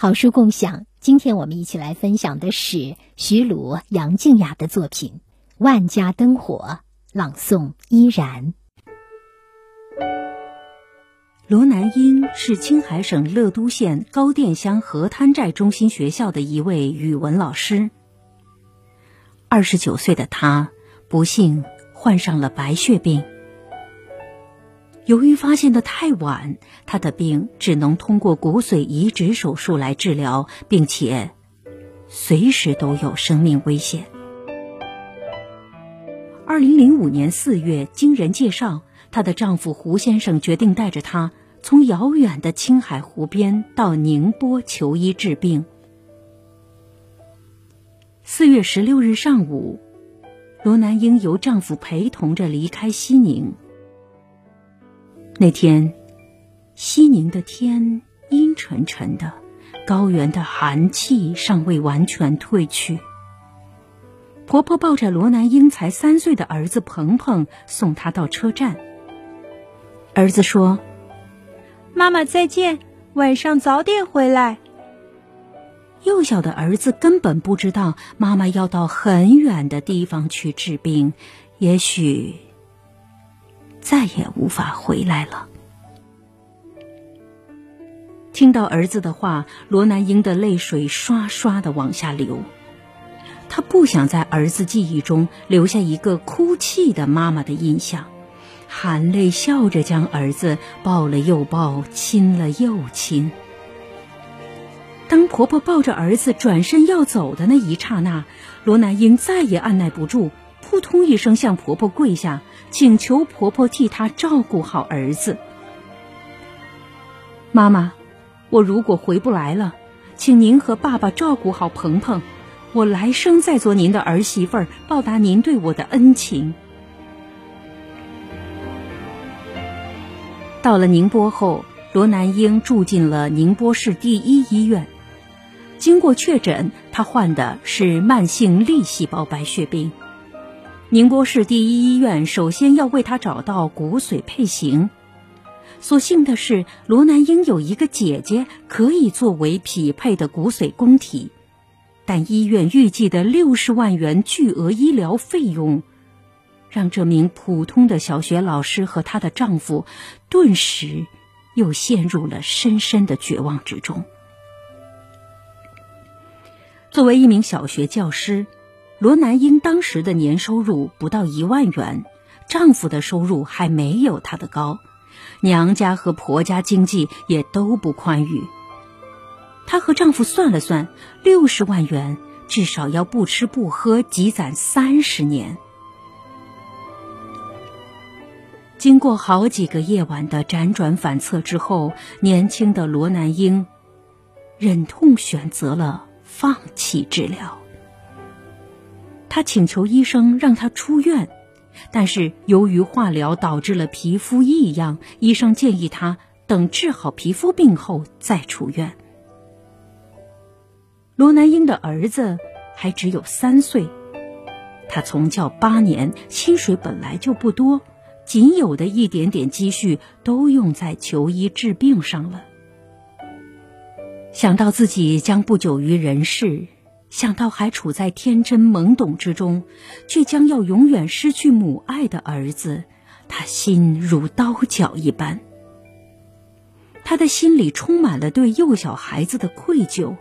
好书共享，今天我们一起来分享的是徐鲁、杨静雅的作品《万家灯火》，朗诵依然。罗南英是青海省乐都县高店乡河滩寨中心学校的一位语文老师。二十九岁的他不幸患上了白血病。由于发现的太晚，他的病只能通过骨髓移植手术来治疗，并且随时都有生命危险。二零零五年四月，经人介绍，她的丈夫胡先生决定带着她从遥远的青海湖边到宁波求医治病。四月十六日上午，罗南英由丈夫陪同着离开西宁。那天，西宁的天阴沉沉的，高原的寒气尚未完全退去。婆婆抱着罗南英才三岁的儿子鹏鹏送他到车站。儿子说：“妈妈再见，晚上早点回来。”幼小的儿子根本不知道妈妈要到很远的地方去治病，也许。再也无法回来了。听到儿子的话，罗南英的泪水刷刷的往下流。他不想在儿子记忆中留下一个哭泣的妈妈的印象，含泪笑着将儿子抱了又抱，亲了又亲。当婆婆抱着儿子转身要走的那一刹那，罗南英再也按耐不住。扑通一声，向婆婆跪下，请求婆婆替她照顾好儿子。妈妈，我如果回不来了，请您和爸爸照顾好鹏鹏，我来生再做您的儿媳妇儿，报答您对我的恩情。到了宁波后，罗南英住进了宁波市第一医院。经过确诊，她患的是慢性粒细胞白血病。宁波市第一医院首先要为他找到骨髓配型。所幸的是，罗南英有一个姐姐可以作为匹配的骨髓供体，但医院预计的六十万元巨额医疗费用，让这名普通的小学老师和她的丈夫顿时又陷入了深深的绝望之中。作为一名小学教师。罗南英当时的年收入不到一万元，丈夫的收入还没有她的高，娘家和婆家经济也都不宽裕。她和丈夫算了算，六十万元至少要不吃不喝积攒三十年。经过好几个夜晚的辗转反侧之后，年轻的罗南英忍痛选择了放弃治疗。他请求医生让他出院，但是由于化疗导致了皮肤异样，医生建议他等治好皮肤病后再出院。罗南英的儿子还只有三岁，他从教八年，薪水本来就不多，仅有的一点点积蓄都用在求医治病上了。想到自己将不久于人世。想到还处在天真懵懂之中，却将要永远失去母爱的儿子，他心如刀绞一般。他的心里充满了对幼小孩子的愧疚，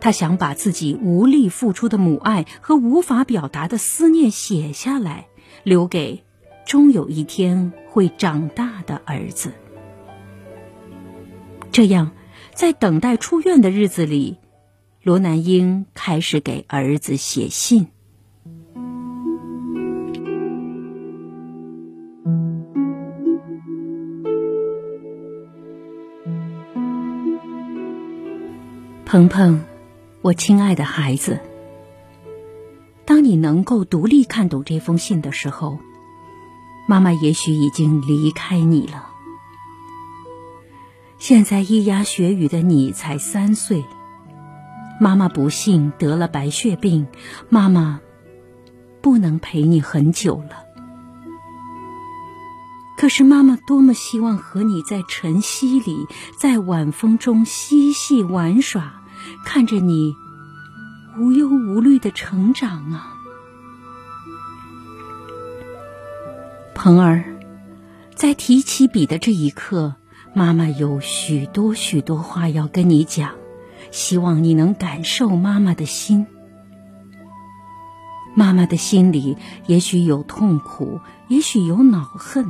他想把自己无力付出的母爱和无法表达的思念写下来，留给终有一天会长大的儿子。这样，在等待出院的日子里。罗南英开始给儿子写信。鹏鹏，我亲爱的孩子，当你能够独立看懂这封信的时候，妈妈也许已经离开你了。现在咿呀学语的你才三岁。妈妈不幸得了白血病，妈妈不能陪你很久了。可是妈妈多么希望和你在晨曦里，在晚风中嬉戏玩耍，看着你无忧无虑的成长啊，鹏儿。在提起笔的这一刻，妈妈有许多许多话要跟你讲，希望你能感受妈妈的心。妈妈的心里也许有痛苦，也许有恼恨，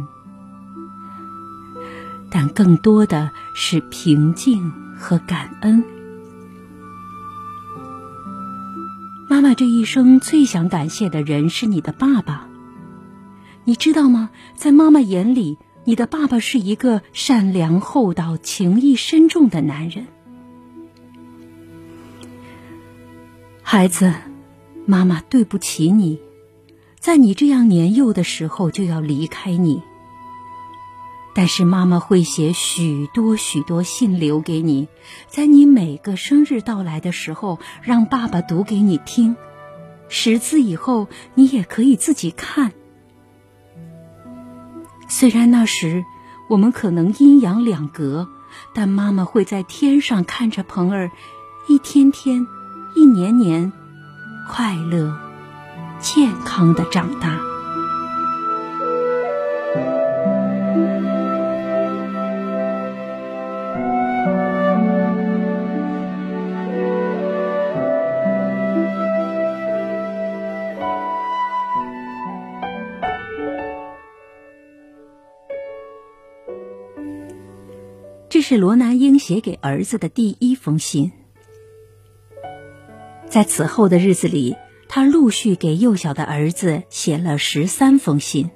但更多的是平静和感恩。妈妈这一生最想感谢的人是你的爸爸。你知道吗？在妈妈眼里，你的爸爸是一个善良厚道、情义深重的男人。孩子，妈妈对不起你，在你这样年幼的时候就要离开你。但是妈妈会写许多许多信留给你，在你每个生日到来的时候，让爸爸读给你听。识字以后，你也可以自己看。虽然那时我们可能阴阳两隔，但妈妈会在天上看着鹏儿，一天天、一年年，快乐、健康的长大。这是罗南英写给儿子的第一封信。在此后的日子里，他陆续给幼小的儿子写了十三封信。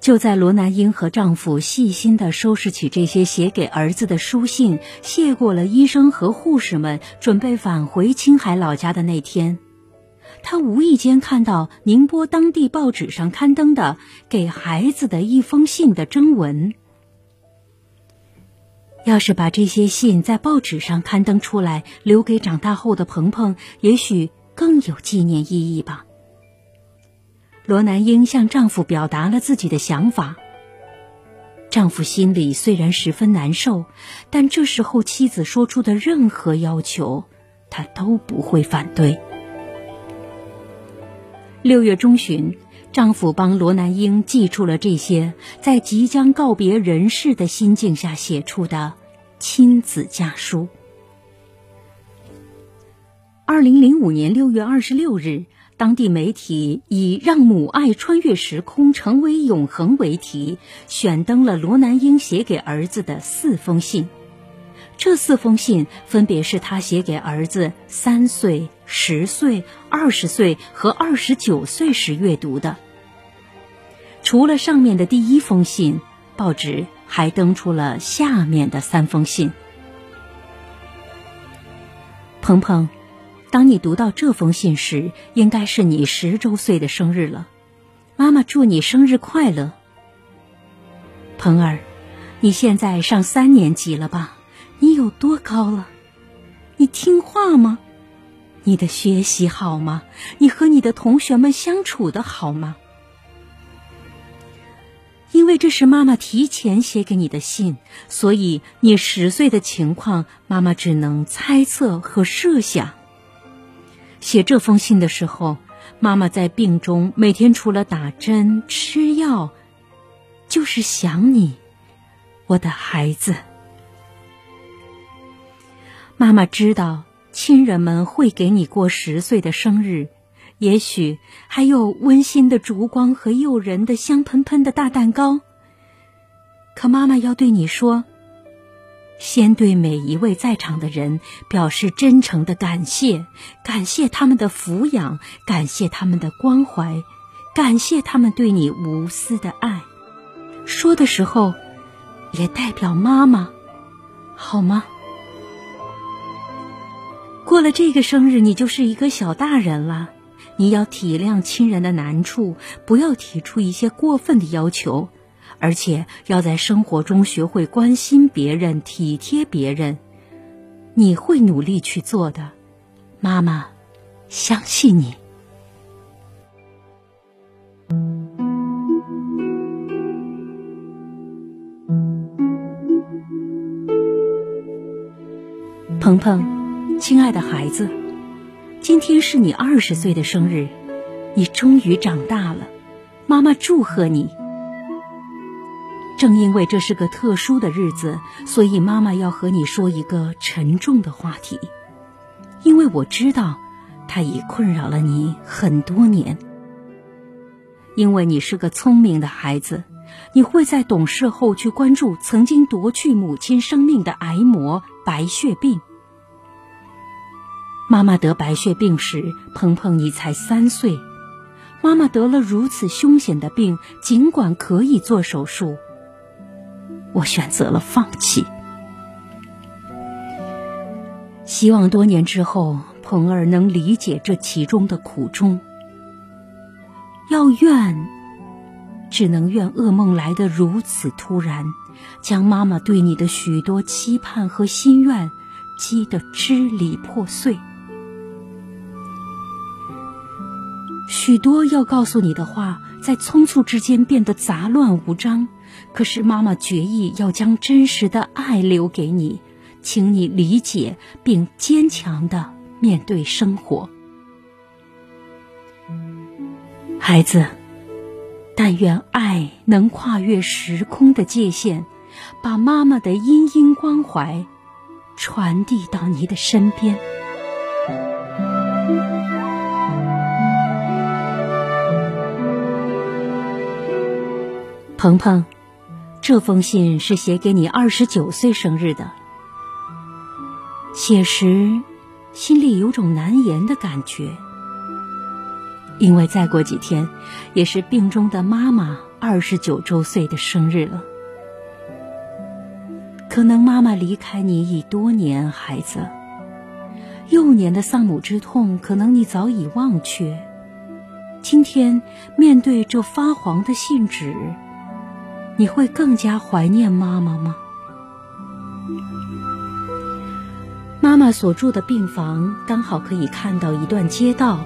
就在罗南英和丈夫细心的收拾起这些写给儿子的书信，谢过了医生和护士们，准备返回青海老家的那天，他无意间看到宁波当地报纸上刊登的给孩子的一封信的征文。要是把这些信在报纸上刊登出来，留给长大后的鹏鹏，也许更有纪念意义吧。罗南英向丈夫表达了自己的想法。丈夫心里虽然十分难受，但这时候妻子说出的任何要求，他都不会反对。六月中旬，丈夫帮罗南英寄出了这些在即将告别人世的心境下写出的亲子家书。二零零五年六月二十六日，当地媒体以“让母爱穿越时空，成为永恒”为题，选登了罗南英写给儿子的四封信。这四封信分别是他写给儿子三岁、十岁、二十岁和二十九岁时阅读的。除了上面的第一封信，报纸还登出了下面的三封信。鹏鹏，当你读到这封信时，应该是你十周岁的生日了。妈妈祝你生日快乐。鹏儿，你现在上三年级了吧？你有多高了？你听话吗？你的学习好吗？你和你的同学们相处的好吗？因为这是妈妈提前写给你的信，所以你十岁的情况，妈妈只能猜测和设想。写这封信的时候，妈妈在病中，每天除了打针吃药，就是想你，我的孩子。妈妈知道亲人们会给你过十岁的生日，也许还有温馨的烛光和诱人的香喷喷的大蛋糕。可妈妈要对你说：先对每一位在场的人表示真诚的感谢，感谢他们的抚养，感谢他们的关怀，感谢他们对你无私的爱。说的时候，也代表妈妈，好吗？过了这个生日，你就是一个小大人了。你要体谅亲人的难处，不要提出一些过分的要求，而且要在生活中学会关心别人、体贴别人。你会努力去做的，妈妈相信你。鹏鹏，亲爱的孩子，今天是你二十岁的生日，你终于长大了，妈妈祝贺你。正因为这是个特殊的日子，所以妈妈要和你说一个沉重的话题，因为我知道，它已困扰了你很多年。因为你是个聪明的孩子，你会在懂事后去关注曾经夺去母亲生命的癌魔——白血病。妈妈得白血病时，鹏鹏你才三岁。妈妈得了如此凶险的病，尽管可以做手术，我选择了放弃。希望多年之后，鹏儿能理解这其中的苦衷。要怨，只能怨噩梦来得如此突然，将妈妈对你的许多期盼和心愿击得支离破碎。许多要告诉你的话，在匆促之间变得杂乱无章。可是妈妈决意要将真实的爱留给你，请你理解并坚强的面对生活。孩子，但愿爱能跨越时空的界限，把妈妈的殷殷关怀传递到你的身边。鹏鹏，这封信是写给你二十九岁生日的。写时，心里有种难言的感觉。因为再过几天，也是病中的妈妈二十九周岁的生日了。可能妈妈离开你已多年，孩子，幼年的丧母之痛，可能你早已忘却。今天面对这发黄的信纸，你会更加怀念妈妈吗？妈妈所住的病房刚好可以看到一段街道。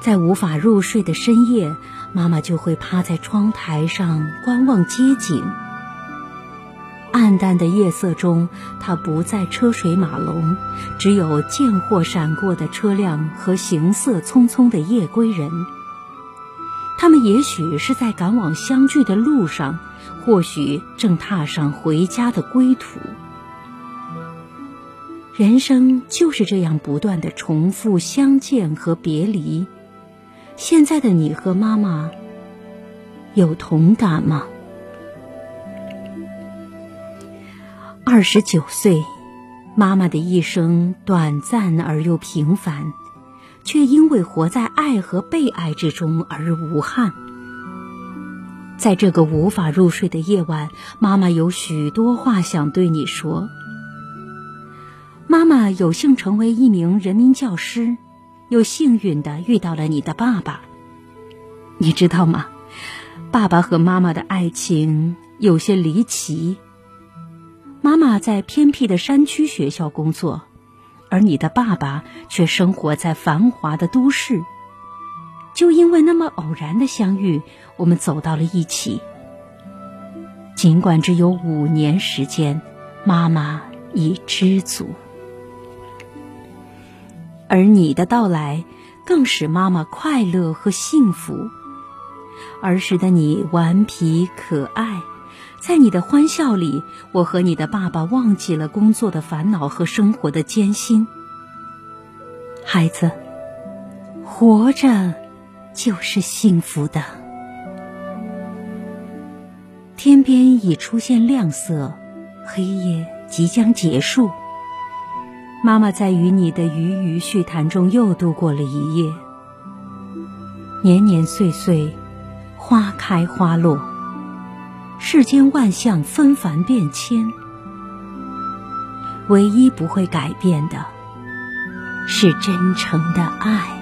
在无法入睡的深夜，妈妈就会趴在窗台上观望街景。暗淡的夜色中，她不再车水马龙，只有见货闪过的车辆和行色匆匆的夜归人。他们也许是在赶往相聚的路上，或许正踏上回家的归途。人生就是这样不断的重复相见和别离。现在的你和妈妈有同感吗？二十九岁，妈妈的一生短暂而又平凡，却因为活在爱和被爱之中而无憾。在这个无法入睡的夜晚，妈妈有许多话想对你说。妈妈有幸成为一名人民教师。又幸运的遇到了你的爸爸，你知道吗？爸爸和妈妈的爱情有些离奇。妈妈在偏僻的山区学校工作，而你的爸爸却生活在繁华的都市。就因为那么偶然的相遇，我们走到了一起。尽管只有五年时间，妈妈已知足。而你的到来，更使妈妈快乐和幸福。儿时的你顽皮可爱，在你的欢笑里，我和你的爸爸忘记了工作的烦恼和生活的艰辛。孩子，活着就是幸福的。天边已出现亮色，黑夜即将结束。妈妈在与你的鱼鱼絮谈中又度过了一夜。年年岁岁，花开花落，世间万象纷繁变迁，唯一不会改变的，是真诚的爱。